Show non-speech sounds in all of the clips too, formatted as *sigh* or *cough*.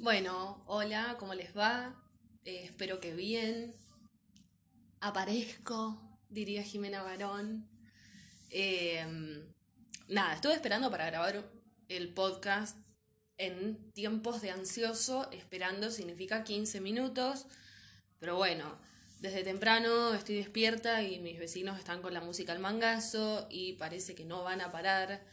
Bueno, hola, ¿cómo les va? Eh, espero que bien. Aparezco, diría Jimena Barón. Em, nada, estuve esperando para grabar el podcast en tiempos de ansioso. Esperando significa 15 minutos. Pero bueno, desde temprano estoy despierta y mis vecinos están con la música al mangazo y parece que no van a parar.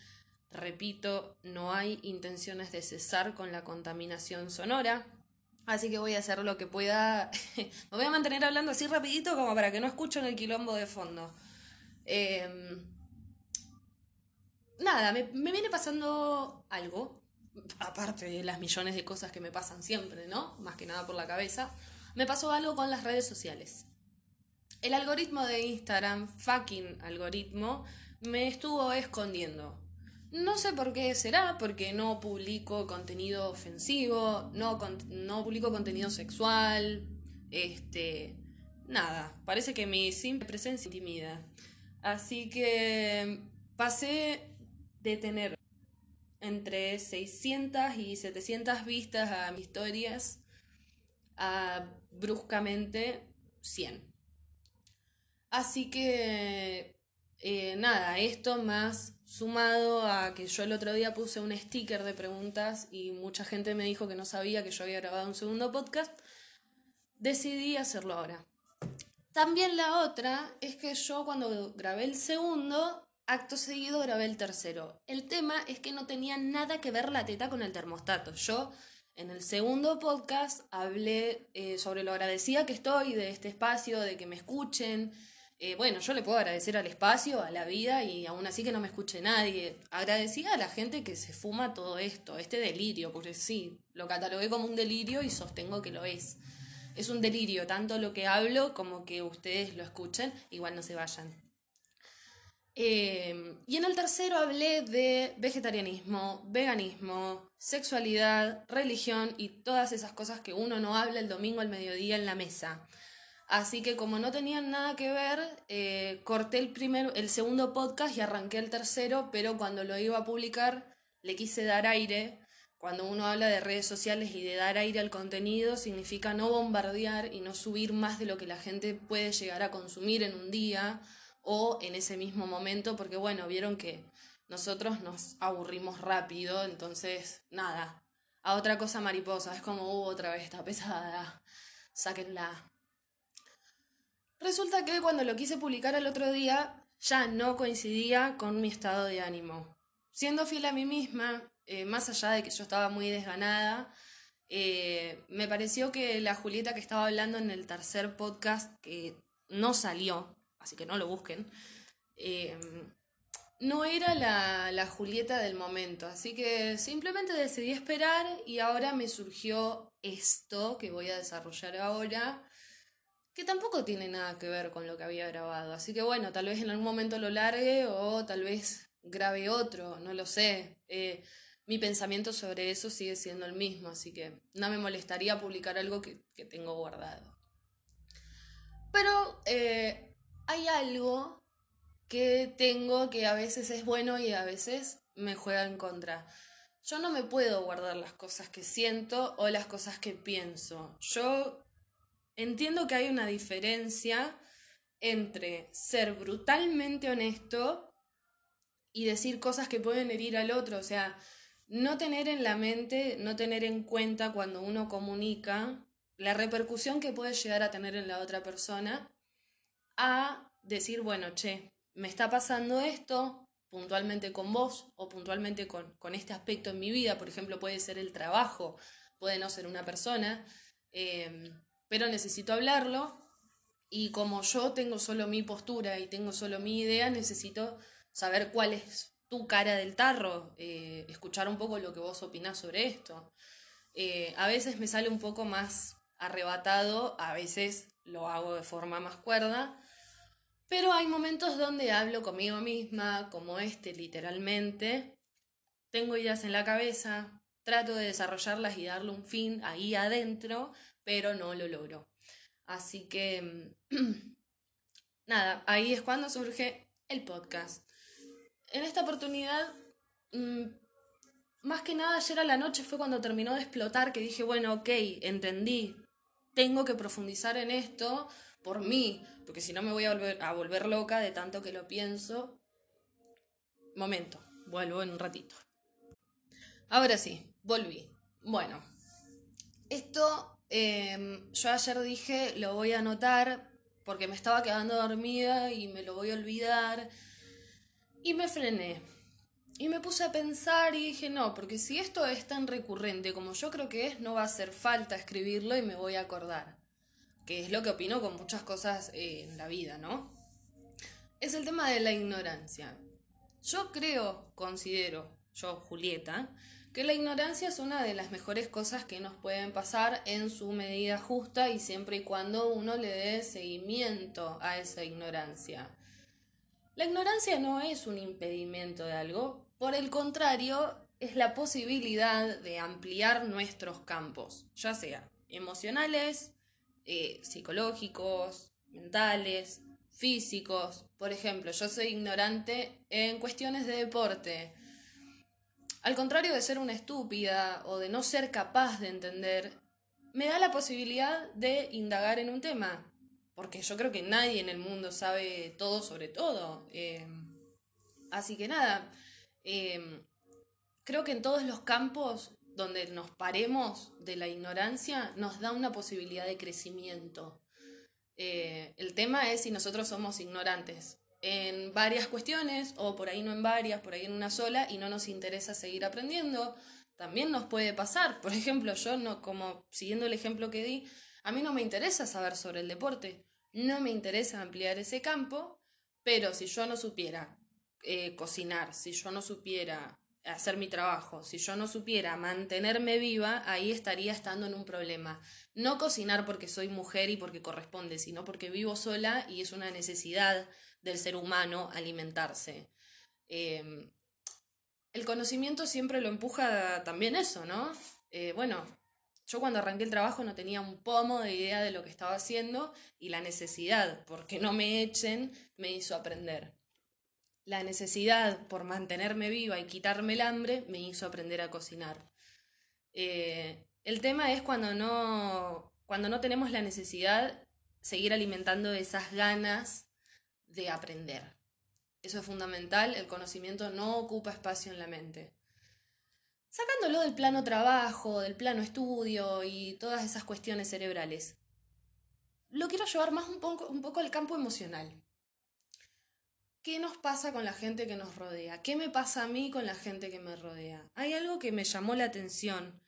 Repito, no hay intenciones de cesar con la contaminación sonora. Así que voy a hacer lo que pueda. *laughs* Me voy a mantener hablando así rapidito como para que no escuchen el quilombo de fondo. Em, nada, me, me viene pasando algo. Aparte de las millones de cosas que me pasan siempre, ¿no? Más que nada por la cabeza. Me pasó algo con las redes sociales. El algoritmo de Instagram, fucking algoritmo, me estuvo escondiendo. No sé por qué será, porque no publico contenido ofensivo, no, no publico contenido sexual, este, nada, parece que mi simple presencia intimida. Así que pasé de tener entre 600 y 700 vistas a mis historias a bruscamente 100. Así que eh, nada, esto más sumado a que yo el otro día puse un sticker de preguntas y mucha gente me dijo que no sabía que yo había grabado un segundo podcast, decidí hacerlo ahora. También la otra es que yo cuando grabé el segundo, acto seguido grabé el tercero. El tema es que no tenía nada que ver la teta con el termostato. Yo en el segundo podcast hablé eh, sobre lo agradecida que estoy de este espacio, de que me escuchen, eh, bueno, yo le puedo agradecer al espacio, a la vida y aún así que no me escuche nadie. Agradecida a la gente que se fuma todo esto, este delirio, porque sí, lo catalogué como un delirio y sostengo que lo es. Es un delirio, tanto lo que hablo como que ustedes lo escuchen, igual no se vayan. Eh, y en el tercero hablé de vegetarianismo, veganismo, sexualidad, religión y todas esas cosas que uno no habla el domingo al mediodía en la mesa. Así que como no tenían nada que ver, eh, corté el, primero, el segundo podcast y arranqué el tercero, pero cuando lo iba a publicar le quise dar aire. Cuando uno habla de redes sociales y de dar aire al contenido, significa no bombardear y no subir más de lo que la gente puede llegar a consumir en un día o en ese mismo momento, porque bueno, vieron que nosotros nos aburrimos rápido, entonces nada, a otra cosa mariposa, es como, uh, otra vez está pesada, sáquenla. Resulta que cuando lo quise publicar el otro día ya no coincidía con mi estado de ánimo. Siendo fiel a mí misma, eh, más allá de que yo estaba muy desganada, eh, me pareció que la Julieta que estaba hablando en el tercer podcast, que no salió, así que no lo busquen, eh, no era la, la, Julieta del momento. Así que simplemente decidí esperar y ahora me surgió esto que voy a desarrollar ahora que tampoco tiene nada que ver con lo que había grabado. Así que bueno, tal vez en algún momento lo largue o tal vez grabe otro, no lo sé. Eh, mi pensamiento sobre eso sigue siendo el mismo, así que no me molestaría publicar algo que, tengo guardado. Pero eh, hay algo que tengo que a veces es bueno y a veces me juega en contra. Yo no me puedo guardar las cosas que siento o las cosas que pienso. Yo entiendo que hay una diferencia entre ser brutalmente honesto y decir cosas que pueden herir al otro, o sea, no tener en la mente, no tener en cuenta cuando uno comunica la repercusión que puede llegar a tener en la otra persona, a decir, bueno, che, me está pasando esto puntualmente con vos o puntualmente con, con este aspecto en mi vida, por ejemplo, puede ser el trabajo, puede no ser una persona, eh, pero necesito hablarlo y como yo tengo solo mi postura y tengo solo mi idea, necesito saber cuál es tu cara del tarro, eh, escuchar un poco lo que vos opinás sobre esto. Eh, a veces me sale un poco más arrebatado, a veces lo hago de forma más cuerda, pero hay momentos donde hablo conmigo misma, como este literalmente, tengo ideas en la cabeza, trato de desarrollarlas y darle un fin ahí adentro, pero no lo logro. Así que, *clears throat* nada, ahí es cuando surge el podcast. En esta oportunidad, mm, más que nada ayer a la noche fue cuando terminó de explotar que dije, bueno, ok, entendí, tengo que profundizar en esto por mí, porque si no me voy a volver, a volver loca de tanto que lo pienso. Momento, vuelvo en un ratito. Ahora sí, volví. Bueno, esto em, yo ayer dije, lo voy a anotar porque me estaba quedando dormida y me lo voy a olvidar. Y me frené. Y me puse a pensar y dije, no, porque si esto es tan recurrente como yo creo que es, no va a hacer falta escribirlo y me voy a acordar. Que es lo que opino con muchas cosas eh, en la vida, ¿no? Es el tema de la ignorancia. Yo creo, considero, yo, Julieta, que la ignorancia es una de las mejores cosas que nos pueden pasar en su medida justa y siempre y cuando uno le dé seguimiento a esa ignorancia. La ignorancia no es un impedimento de algo, por el contrario, es la posibilidad de ampliar nuestros campos, ya sea emocionales, eh, psicológicos, mentales, físicos. Por ejemplo, yo soy ignorante en cuestiones de deporte al contrario de ser una estúpida o de no ser capaz de entender, me da la posibilidad de indagar en un tema, porque yo creo que nadie en el mundo sabe todo sobre todo. Eh, así que nada, eh, creo que en todos los campos donde nos paremos de la ignorancia nos da una posibilidad de crecimiento. Eh, el tema es si nosotros somos ignorantes en varias cuestiones, o por ahí no en varias, por ahí en una sola, y no nos interesa seguir aprendiendo, también nos puede pasar. Por ejemplo, yo no, como siguiendo el ejemplo que di, a mí no me interesa saber sobre el deporte, no me interesa ampliar ese campo, pero si yo no supiera eh, cocinar, si yo no supiera hacer mi trabajo, si yo no supiera mantenerme viva, ahí estaría estando en un problema. No cocinar porque soy mujer y porque corresponde, sino porque vivo sola y es una necesidad del ser humano alimentarse. Em, el conocimiento siempre lo empuja también eso, ¿no? Eh, bueno, yo cuando arranqué el trabajo no tenía un pomo de idea de lo que estaba haciendo y la necesidad, porque no me echen, me hizo aprender. La necesidad por mantenerme viva y quitarme el hambre me hizo aprender a cocinar. Eh, el tema es cuando no, cuando no tenemos la necesidad, seguir alimentando esas ganas de aprender. Eso es fundamental, el conocimiento no ocupa espacio en la mente. Sacándolo del plano trabajo, del plano estudio y todas esas cuestiones cerebrales, lo quiero llevar más un poco, un poco al campo emocional. ¿Qué nos pasa con la gente que nos rodea? ¿Qué me pasa a mí con la gente que me rodea? Hay algo que me llamó la atención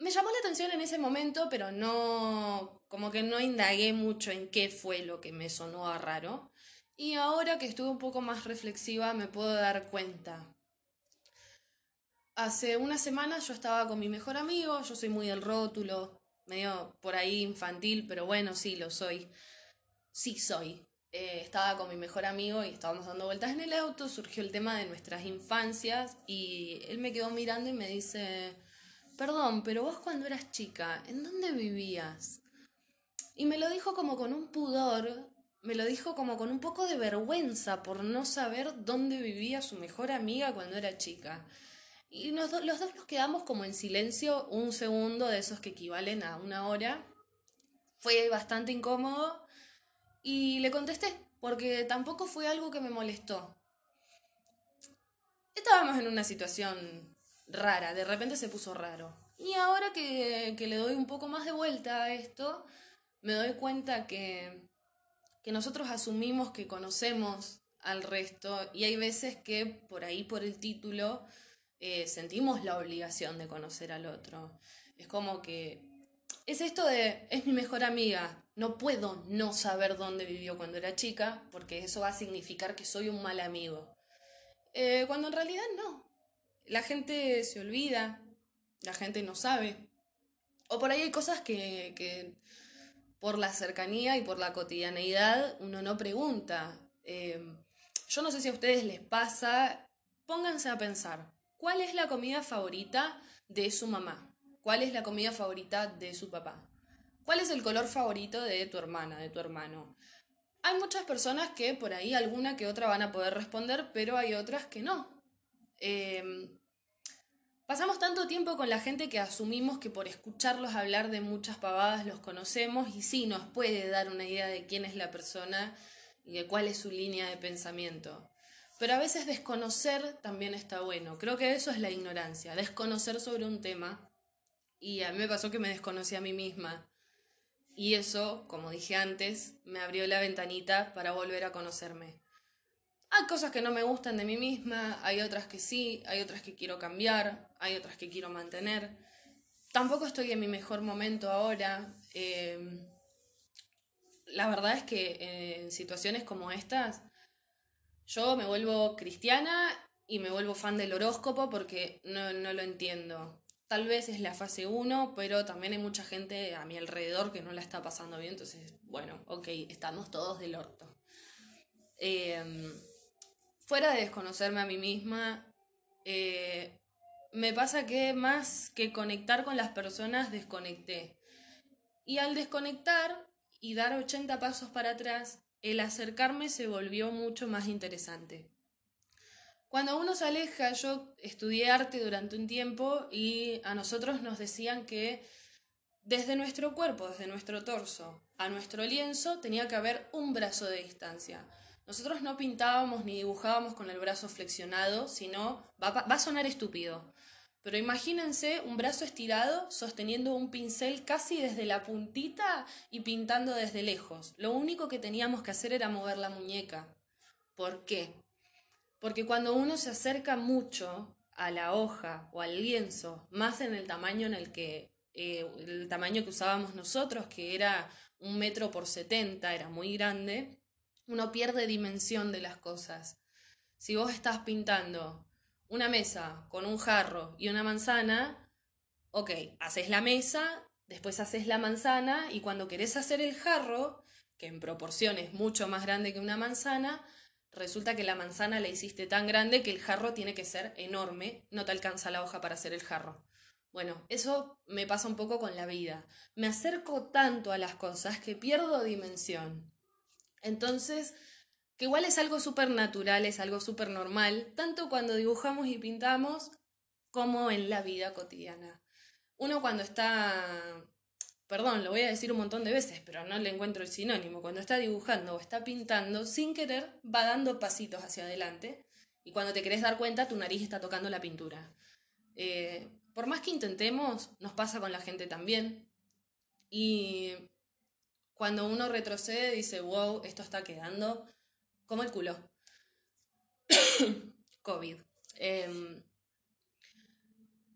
me llamó la atención en ese momento, pero no, como que no indagué mucho en qué fue lo que me sonó a raro. Y ahora que estuve un poco más reflexiva me puedo dar cuenta. Hace una semana yo estaba con mi mejor amigo, yo soy muy del rótulo, medio por ahí infantil, pero bueno, sí, lo soy. Sí soy. Eh, estaba con mi mejor amigo y estábamos dando vueltas en el auto, surgió el tema de nuestras infancias y él me quedó mirando y me dice, Perdón, pero vos cuando eras chica, ¿en dónde vivías? Y me lo dijo como con un pudor, me lo dijo como con un poco de vergüenza por no saber dónde vivía su mejor amiga cuando era chica. Y los dos nos quedamos como en silencio un segundo de esos que equivalen a una hora. Fue bastante incómodo y le contesté, porque tampoco fue algo que me molestó. Estábamos en una situación rara, de repente se puso raro. Y ahora que, le doy un poco más de vuelta a esto, me doy cuenta que, que nosotros asumimos que conocemos al resto y hay veces que por ahí, por el título, eh, sentimos la obligación de conocer al otro. Es como que es esto de, es mi mejor amiga, no puedo no saber dónde vivió cuando era chica, porque eso va a significar que soy un mal amigo. Eh, cuando en realidad no, la gente se olvida, la gente no sabe. O por ahí hay cosas que, por la cercanía y por la cotidianeidad uno no pregunta. Em, yo no sé si a ustedes les pasa, pónganse a pensar, ¿cuál es la comida favorita de su mamá? ¿Cuál es la comida favorita de su papá? ¿Cuál es el color favorito de tu hermana, de tu hermano? Hay muchas personas que por ahí alguna que otra van a poder responder, pero hay otras que no. Em, Pasamos tanto tiempo con la gente que asumimos que por escucharlos hablar de muchas pavadas los conocemos y sí nos puede dar una idea de quién es la persona y de cuál es su línea de pensamiento. Pero a veces desconocer también está bueno. Creo que eso es la ignorancia, desconocer sobre un tema. Y a mí me pasó que me desconocí a mí misma. Y eso, como dije antes, me abrió la ventanita para volver a conocerme. Hay cosas que no me gustan de mí misma, hay otras que sí, hay otras que quiero cambiar, hay otras que quiero mantener. Tampoco estoy en mi mejor momento ahora. Eh, la verdad es que en situaciones como estas yo me vuelvo cristiana y me vuelvo fan del horóscopo porque no, lo entiendo. Tal vez es la fase 1, pero también hay mucha gente a mi alrededor que no la está pasando bien, entonces, bueno, ok, estamos todos del orto. Em, fuera de desconocerme a mí misma, eh, me pasa que más que conectar con las personas, desconecté. Y al desconectar y dar 80 pasos para atrás, el acercarme se volvió mucho más interesante. Cuando uno se aleja, yo estudié arte durante un tiempo y a nosotros nos decían que desde nuestro cuerpo, desde nuestro torso a nuestro lienzo, tenía que haber un brazo de distancia. Nosotros no pintábamos ni dibujábamos con el brazo flexionado, sino va, va a sonar estúpido, pero imagínense un brazo estirado sosteniendo un pincel casi desde la puntita y pintando desde lejos. Lo único que teníamos que hacer era mover la muñeca. ¿Por qué? Porque cuando uno se acerca mucho a la hoja o al lienzo, más en el tamaño en el que eh, el tamaño que usábamos nosotros, que era un metro por setenta, era muy grande, uno pierde dimensión de las cosas. Si vos estás pintando una mesa con un jarro y una manzana, ok, haces la mesa, después haces la manzana y cuando querés hacer el jarro, que en proporción es mucho más grande que una manzana, resulta que la manzana la hiciste tan grande que el jarro tiene que ser enorme, no te alcanza la hoja para hacer el jarro. Bueno, eso me pasa un poco con la vida. Me acerco tanto a las cosas que pierdo dimensión. Entonces, que igual es algo súper natural, es algo súper normal, tanto cuando dibujamos y pintamos como en la vida cotidiana. Uno cuando está, perdón, lo voy a decir un montón de veces, pero no le encuentro el sinónimo, cuando está dibujando o está pintando, sin querer va dando pasitos hacia adelante y cuando te querés dar cuenta tu nariz está tocando la pintura. Eh, por más que intentemos, nos pasa con la gente también. Y cuando uno retrocede dice, wow, esto está quedando como el culo. *coughs* COVID. Em,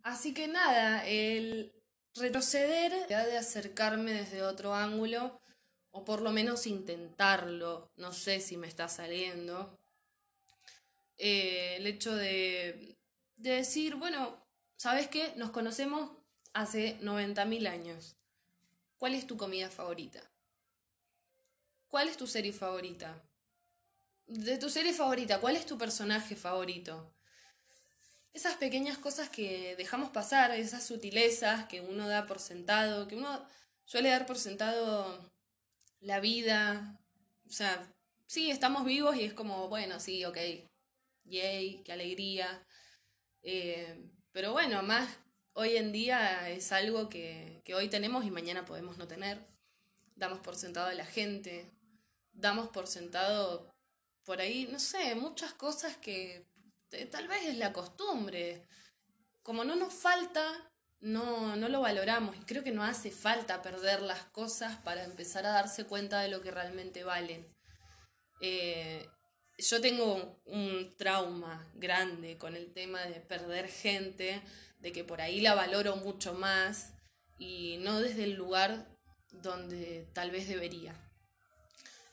así que nada, el retroceder, de acercarme desde otro ángulo, o por lo menos intentarlo, no sé si me está saliendo. Eh, el hecho de, de decir, bueno, ¿sabes qué? Nos conocemos hace 90.000 años. ¿Cuál es tu comida favorita? ¿Cuál es tu serie favorita? De tu serie favorita, ¿cuál es tu personaje favorito? Esas pequeñas cosas que dejamos pasar, esas sutilezas que uno da por sentado, que uno suele dar por sentado la vida. O sea, sí, estamos vivos y es como, bueno, sí, ok, yay, qué alegría. Eh, pero bueno, más hoy en día es algo que, que hoy tenemos y mañana podemos no tener. Damos por sentado a la gente, damos por sentado por ahí, no sé, muchas cosas que tal vez es la costumbre. Como no nos falta, no, no lo valoramos y creo que no hace falta perder las cosas para empezar a darse cuenta de lo que realmente valen. Eh, yo tengo un trauma grande con el tema de perder gente, de que por ahí la valoro mucho más y no desde el lugar donde tal vez debería.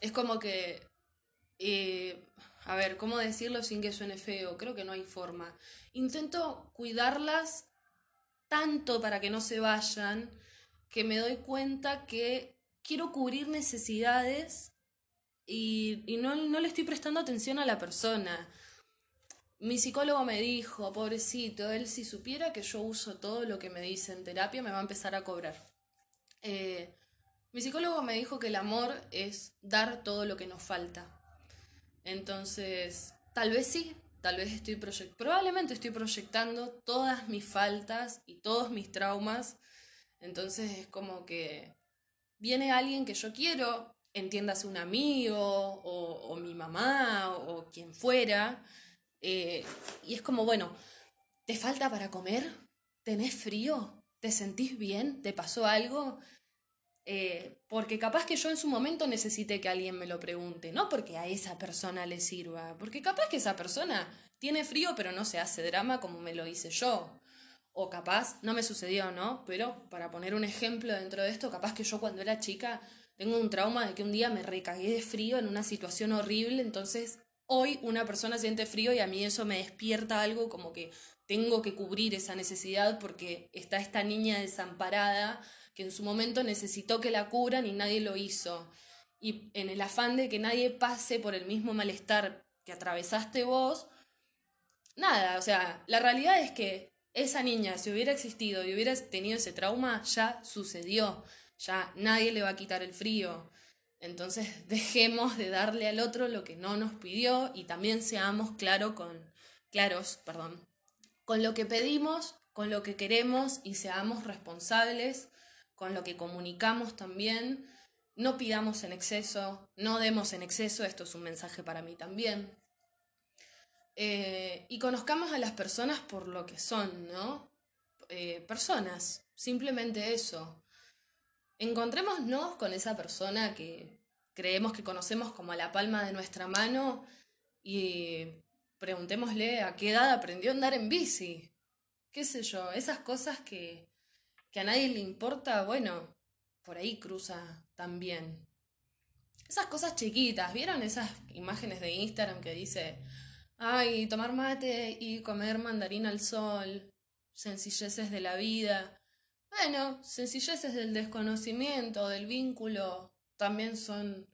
Es como que eh, a ver, ¿cómo decirlo sin que suene feo? Creo que no hay forma. Intento cuidarlas tanto para que no se vayan, que me doy cuenta que quiero cubrir necesidades y, no, no, le estoy prestando atención a la persona. Mi psicólogo me dijo, pobrecito, él si supiera que yo uso todo lo que me dice en terapia, me va a empezar a cobrar. Eh, mi psicólogo me dijo que el amor es dar todo lo que nos falta. Entonces, tal vez sí, tal vez estoy proyectando, probablemente estoy proyectando todas mis faltas y todos mis traumas. Entonces es como que viene alguien que yo quiero, entiéndase un amigo o, mi mamá o, quien fuera, eh, y es como, bueno, ¿te falta para comer? ¿Tenés frío? ¿Te sentís bien? ¿Te pasó algo? Eh, porque capaz que yo en su momento necesite que alguien me lo pregunte, no porque a esa persona le sirva, porque capaz que esa persona tiene frío pero no se hace drama como me lo hice yo. O capaz, no me sucedió, ¿no? Pero para poner un ejemplo dentro de esto, capaz que yo cuando era chica tengo un trauma de que un día me recagué de frío en una situación horrible, entonces hoy una persona siente frío y a mí eso me despierta algo como que tengo que cubrir esa necesidad porque está esta niña desamparada que en su momento necesitó que la cubran y nadie lo hizo. Y en el afán de que nadie pase por el mismo malestar que atravesaste vos, nada, o sea, la realidad es que esa niña, si hubiera existido y hubiera tenido ese trauma, ya sucedió, ya nadie le va a quitar el frío. Entonces *laughs* dejemos de darle al otro lo que no nos pidió y también seamos claro con, claros perdón, con lo que pedimos, con lo que queremos y seamos responsables con lo que comunicamos también. No pidamos en exceso, no demos en exceso, esto es un mensaje para mí también. Eh, y conozcamos a las personas por lo que son, ¿no? Eh, personas, simplemente eso. Encontrémonos con esa persona que creemos que conocemos como a la palma de nuestra mano y preguntémosle a qué edad aprendió a andar en bici. Qué sé yo, esas cosas que, que a nadie le importa, bueno, por ahí cruza también. Esas cosas chiquitas, ¿vieron esas imágenes de Instagram que dice, ay, tomar mate y comer mandarina al sol, sencilleces de la vida? Bueno, sencilleces del desconocimiento, del vínculo, también son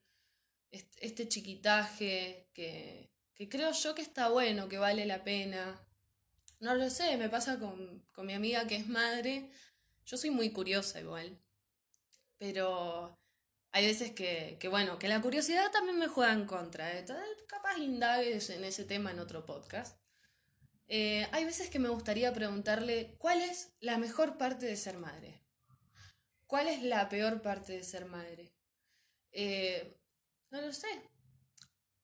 este chiquitaje que, que creo yo que está bueno, que vale la pena. No lo sé, me pasa con, con mi amiga que es madre yo soy muy curiosa igual, pero hay veces que, bueno, que la curiosidad también me juega en contra. ¿eh? Capaz indagues en ese tema en otro podcast. Eh, hay veces que me gustaría preguntarle cuál es la mejor parte de ser madre. ¿Cuál es la peor parte de ser madre? Eh, no lo sé.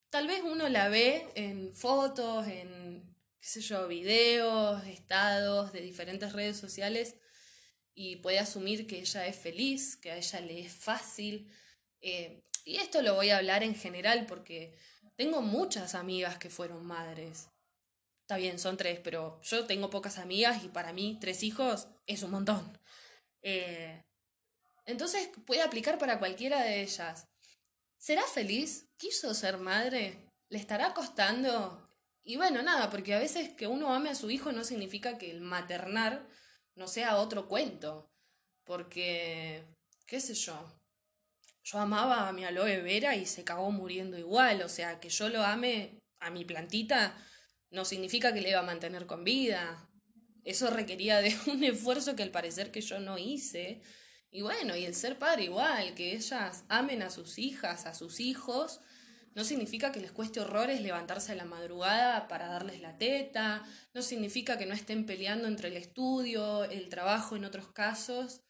Tal vez uno la ve en fotos, en, qué sé yo, videos, estados de diferentes redes sociales y puede asumir que ella es feliz, que a ella le es fácil. Eh, y esto lo voy a hablar en general porque tengo muchas amigas que fueron madres. Está bien, son tres, pero yo tengo pocas amigas y para mí tres hijos es un montón. Eh, entonces puede aplicar para cualquiera de ellas. ¿Será feliz? ¿Quiso ser madre? ¿Le estará costando? Y bueno, nada, porque a veces que uno ame a su hijo no significa que el maternar no sea otro cuento. Porque, qué sé yo, yo amaba a mi aloe vera y se cagó muriendo igual. O sea, que yo lo ame a mi plantita no significa que le iba a mantener con vida. Eso requería de *laughs* un esfuerzo que al parecer que yo no hice. Y bueno, y el ser padre igual, que ellas amen a sus hijas, a sus hijos, no significa que les cueste horrores levantarse a la madrugada para darles la teta, no significa que no estén peleando entre el estudio, el trabajo en otros casos,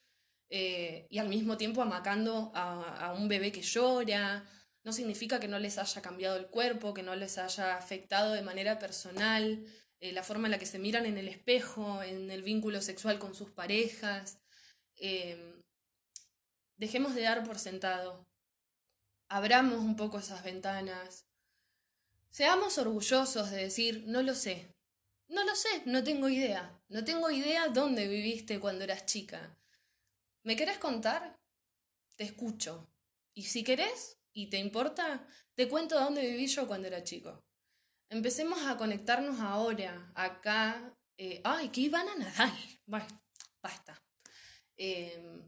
eh, y al mismo tiempo amacando a, un bebé que llora, no significa que no les haya cambiado el cuerpo, que no les haya afectado de manera personal eh, la forma en la que se miran en el espejo, en el vínculo sexual con sus parejas. Eh, dejemos de dar por sentado abramos un poco esas ventanas. Seamos orgullosos de decir, no lo sé. No lo sé, no tengo idea. No tengo idea dónde viviste cuando eras chica. ¿Me querés contar? Te escucho. Y si querés y te importa, te cuento dónde viví yo cuando era chico. Empecemos a conectarnos ahora, acá. Eh, ¡Ay, que iban a nadar! *laughs* Bueno, basta. Eh,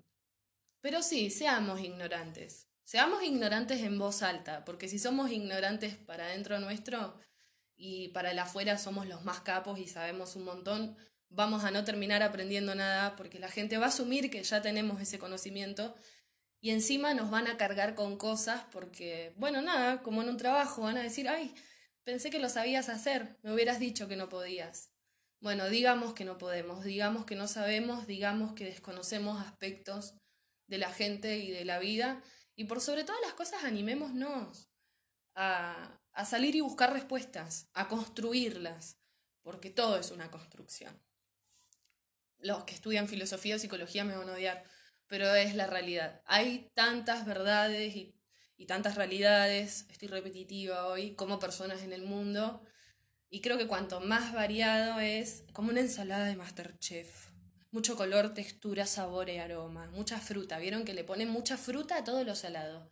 pero sí, seamos ignorantes. Seamos ignorantes en voz alta, porque si somos ignorantes para dentro nuestro y para el afuera somos los más capos y sabemos un montón, vamos a no terminar aprendiendo nada porque la gente va a asumir que ya tenemos ese conocimiento y encima nos van a cargar con cosas porque, bueno, nada, como en un trabajo van a decir, ay, pensé que lo sabías hacer, me hubieras dicho que no podías. Bueno, digamos que no podemos, digamos que no sabemos, digamos que desconocemos aspectos de la gente y de la vida. Y por sobre todas las cosas, animémonos a, a salir y buscar respuestas, a construirlas, porque todo es una construcción. Los que estudian filosofía o psicología me van a odiar, pero es la realidad. Hay tantas verdades y, y tantas realidades, estoy repetitiva hoy, como personas en el mundo, y creo que cuanto más variado es, como una ensalada de Masterchef. Mucho color, textura, sabor y aroma. Mucha fruta. ¿Vieron que le ponen mucha fruta a todo lo salado?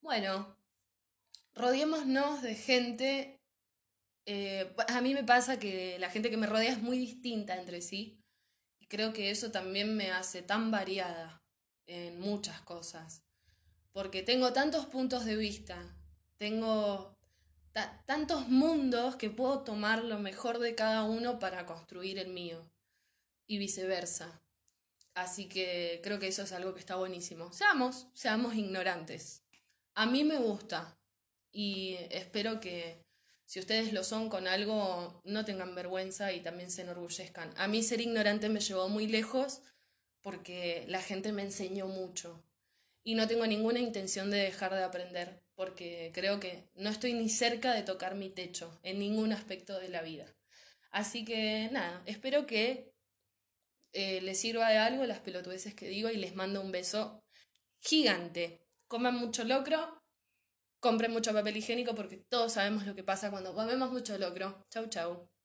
Bueno, rodeémonos de gente. Eh, a mí me pasa que la gente que me rodea es muy distinta entre sí. Y creo que eso también me hace tan variada en muchas cosas. Porque tengo tantos puntos de vista. Tengo tantos mundos que puedo tomar lo mejor de cada uno para construir el mío y viceversa. Así que creo que eso es algo que está buenísimo. Seamos, seamos ignorantes. A mí me gusta y espero que si ustedes lo son con algo, no tengan vergüenza y también se enorgullezcan. A mí ser ignorante me llevó muy lejos porque la gente me enseñó mucho y no tengo ninguna intención de dejar de aprender porque creo que no estoy ni cerca de tocar mi techo en ningún aspecto de la vida. Así que nada, espero que eh, les sirva de algo las pelotudeces que digo y les mando un beso gigante. Coman mucho locro, compren mucho papel higiénico porque todos sabemos lo que pasa cuando comemos mucho locro. Chau, chau.